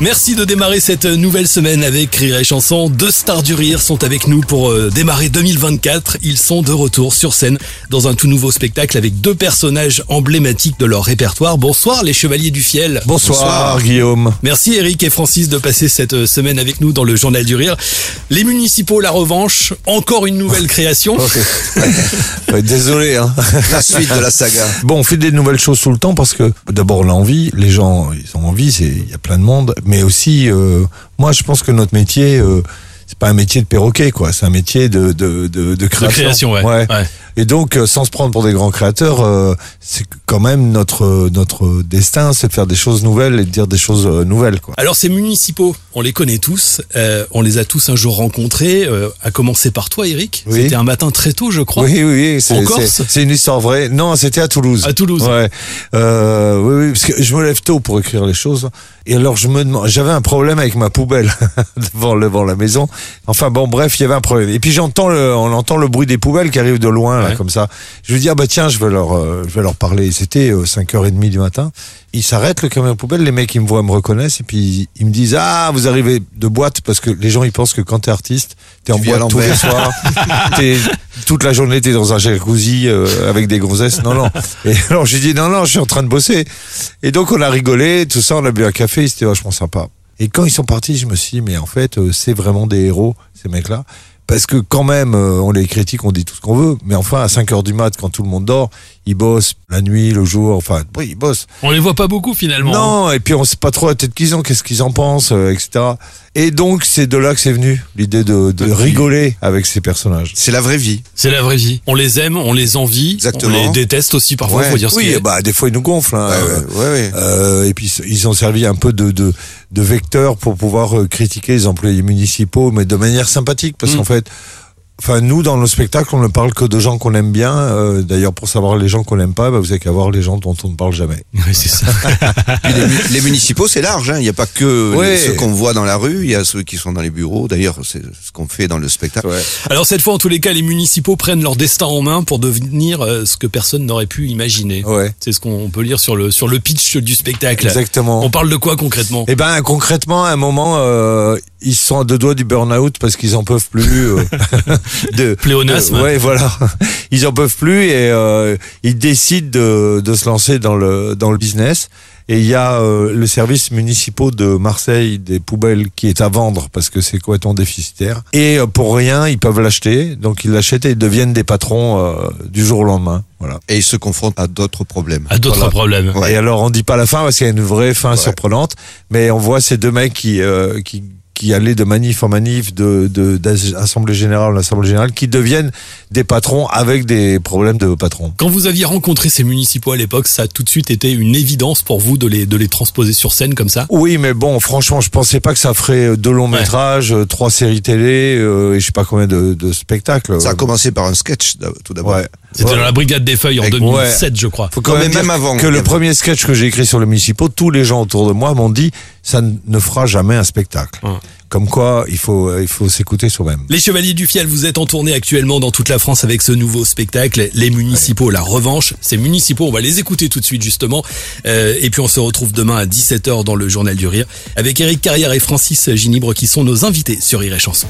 Merci de démarrer cette nouvelle semaine avec Rire et Chanson. Deux stars du rire sont avec nous pour euh, démarrer 2024. Ils sont de retour sur scène dans un tout nouveau spectacle avec deux personnages emblématiques de leur répertoire. Bonsoir les Chevaliers du Fiel. Bonsoir, Guillaume. Merci Eric et Francis de passer cette euh, semaine avec nous dans le Journal du Rire. Les municipaux, la revanche, encore une nouvelle création. Désolé, hein. la suite de la saga. Bon, on fait des nouvelles choses tout le temps parce que d'abord on a envie, les gens ils ont envie, il y a plein de monde, mais aussi euh, moi je pense que notre métier euh, c'est pas un métier de perroquet quoi, c'est un métier de de de, de création. création, ouais. Ouais. Et donc euh, sans se prendre pour des grands créateurs, euh, c'est quand même notre notre destin, c'est de faire des choses nouvelles et de dire des choses euh, nouvelles quoi. Alors ces municipaux, on les connaît tous, euh, on les a tous un jour rencontrés, euh, à commencer par toi Eric. Oui. C'était un matin très tôt je crois. Oui, oui, oui, c'est- En Corse c'est une histoire vraie. Non, c'était à Toulouse. À Toulouse. Ouais. Euh, oui, oui, parce que je me lève tôt pour écrire les choses. Et alors je me demande, j'avais un problème avec ma poubelle devant, devant la maison. Enfin bon, bref, il y avait un problème. Et puis j'entends le, on entend le bruit des poubelles qui arrivent de loin là, Ouais. comme ça. Je lui dis ah bah tiens, je vais leur, euh, je vais leur parler. C'était euh, 5h30 du matin. Ils s'arrêtent le camion poubelle, les mecs ils me voient, me reconnaissent et puis ils me disent ah vous arrivez de boîte parce que les gens ils pensent que quand t'es artiste t'es en boîte tous les soirs, t'es toute la journée t'es dans un jacuzzi euh, avec des gonzesses. Non non. Et alors j'ai dit non non je suis en train de bosser. Et donc on a rigolé, tout ça, on a bu un café, c'était vachement sympa. Et quand ils sont partis, je me suis dit mais en fait euh, c'est vraiment des héros ces mecs-là. Parce que quand même, euh, on les critique, on dit tout ce qu'on veut, mais enfin à 5 heures du mat, quand tout le monde dort, ils bossent la nuit, le jour, enfin oui ils bossent. On les voit pas beaucoup finalement. Non, et puis on sait pas trop la tête qu'ils ont, qu'est-ce qu'ils en pensent, euh, etc. Et donc c'est de là que c'est venu l'idée de, de rigoler avec ces personnages. C'est la vraie vie. C'est la vraie vie. On les aime, on les envie, Exactement. on les déteste aussi parfois, Ouais. faut dire ce Oui, bah des fois ils nous gonflent. Hein, Ouais, ouais, ouais, ouais. Euh, et puis ils ont servi un peu de, de, de vecteur pour pouvoir euh, critiquer les employés municipaux, mais de manière sympathique, parce Mm. qu'en fait, enfin nous dans nos spectacles, on ne parle que de gens qu'on aime bien. Euh, D'ailleurs, pour savoir les gens qu'on n'aime pas, bah, vous avez qu'à voir les gens dont on ne parle jamais. Oui, c'est ça. Puis les, mu- les municipaux, c'est large. hein. Il n'y a pas que Ouais. les- ceux qu'on voit dans la rue. Il y a ceux qui sont dans les bureaux. D'ailleurs, c'est ce qu'on fait dans le spectacle. Alors cette fois, en tous les cas, les municipaux prennent leur destin en main pour devenir euh, ce que personne n'aurait pu imaginer. Ouais. C'est ce qu'on peut lire sur le sur le pitch du spectacle. Exactement. On parle de quoi concrètement? Eh ben concrètement, à un moment, euh, ils sont à deux doigts du burn-out parce qu'ils en peuvent plus. euh, de Pléonasme. de- ouais, voilà. Ils en peuvent plus et euh, ils décident de, de se lancer dans le dans le business. Et il y a euh, le service municipal de Marseille des poubelles qui est à vendre parce que c'est complètement déficitaire. Et euh, pour rien, ils peuvent l'acheter. Donc ils l'achètent et ils deviennent des patrons euh, du jour au lendemain. Voilà. Et ils se confrontent à d'autres problèmes. À d'autres Voilà. problèmes. Ouais. Et alors on dit pas la fin parce qu'il y a une vraie fin surprenante, mais on voit ces deux mecs qui euh, qui qui allaient de manif en manif, de de- d'assemblée générale en assemblée générale, qui deviennent des patrons avec des problèmes de patrons. Quand vous aviez rencontré ces municipaux à l'époque, ça a tout de suite été une évidence pour vous de les de les transposer sur scène comme ça? Oui, mais bon, franchement, je pensais pas que ça ferait deux longs Ouais. métrages, euh, trois séries télé euh, et je sais pas combien de, de spectacles. Ça a commencé par un sketch tout d'abord. Ouais. C'était Ouais. dans la Brigade des Feuilles en Avec- 2007, je crois. Faut quand même, avant, que le premier sketch que j'ai écrit sur le municipaux, tous les gens autour de moi m'ont dit ça ne fera jamais un spectacle. Ouais. Comme quoi, il faut il faut s'écouter soi-même. Les Chevaliers du Fiel, vous êtes en tournée actuellement dans toute la France avec ce nouveau spectacle, Les Municipaux, la revanche. Ces municipaux, on va les écouter tout de suite justement. Euh, et puis on se retrouve demain à 17h dans le Journal du Rire avec Eric Carrière et Francis Ginibre qui sont nos invités sur Rire et Chanson.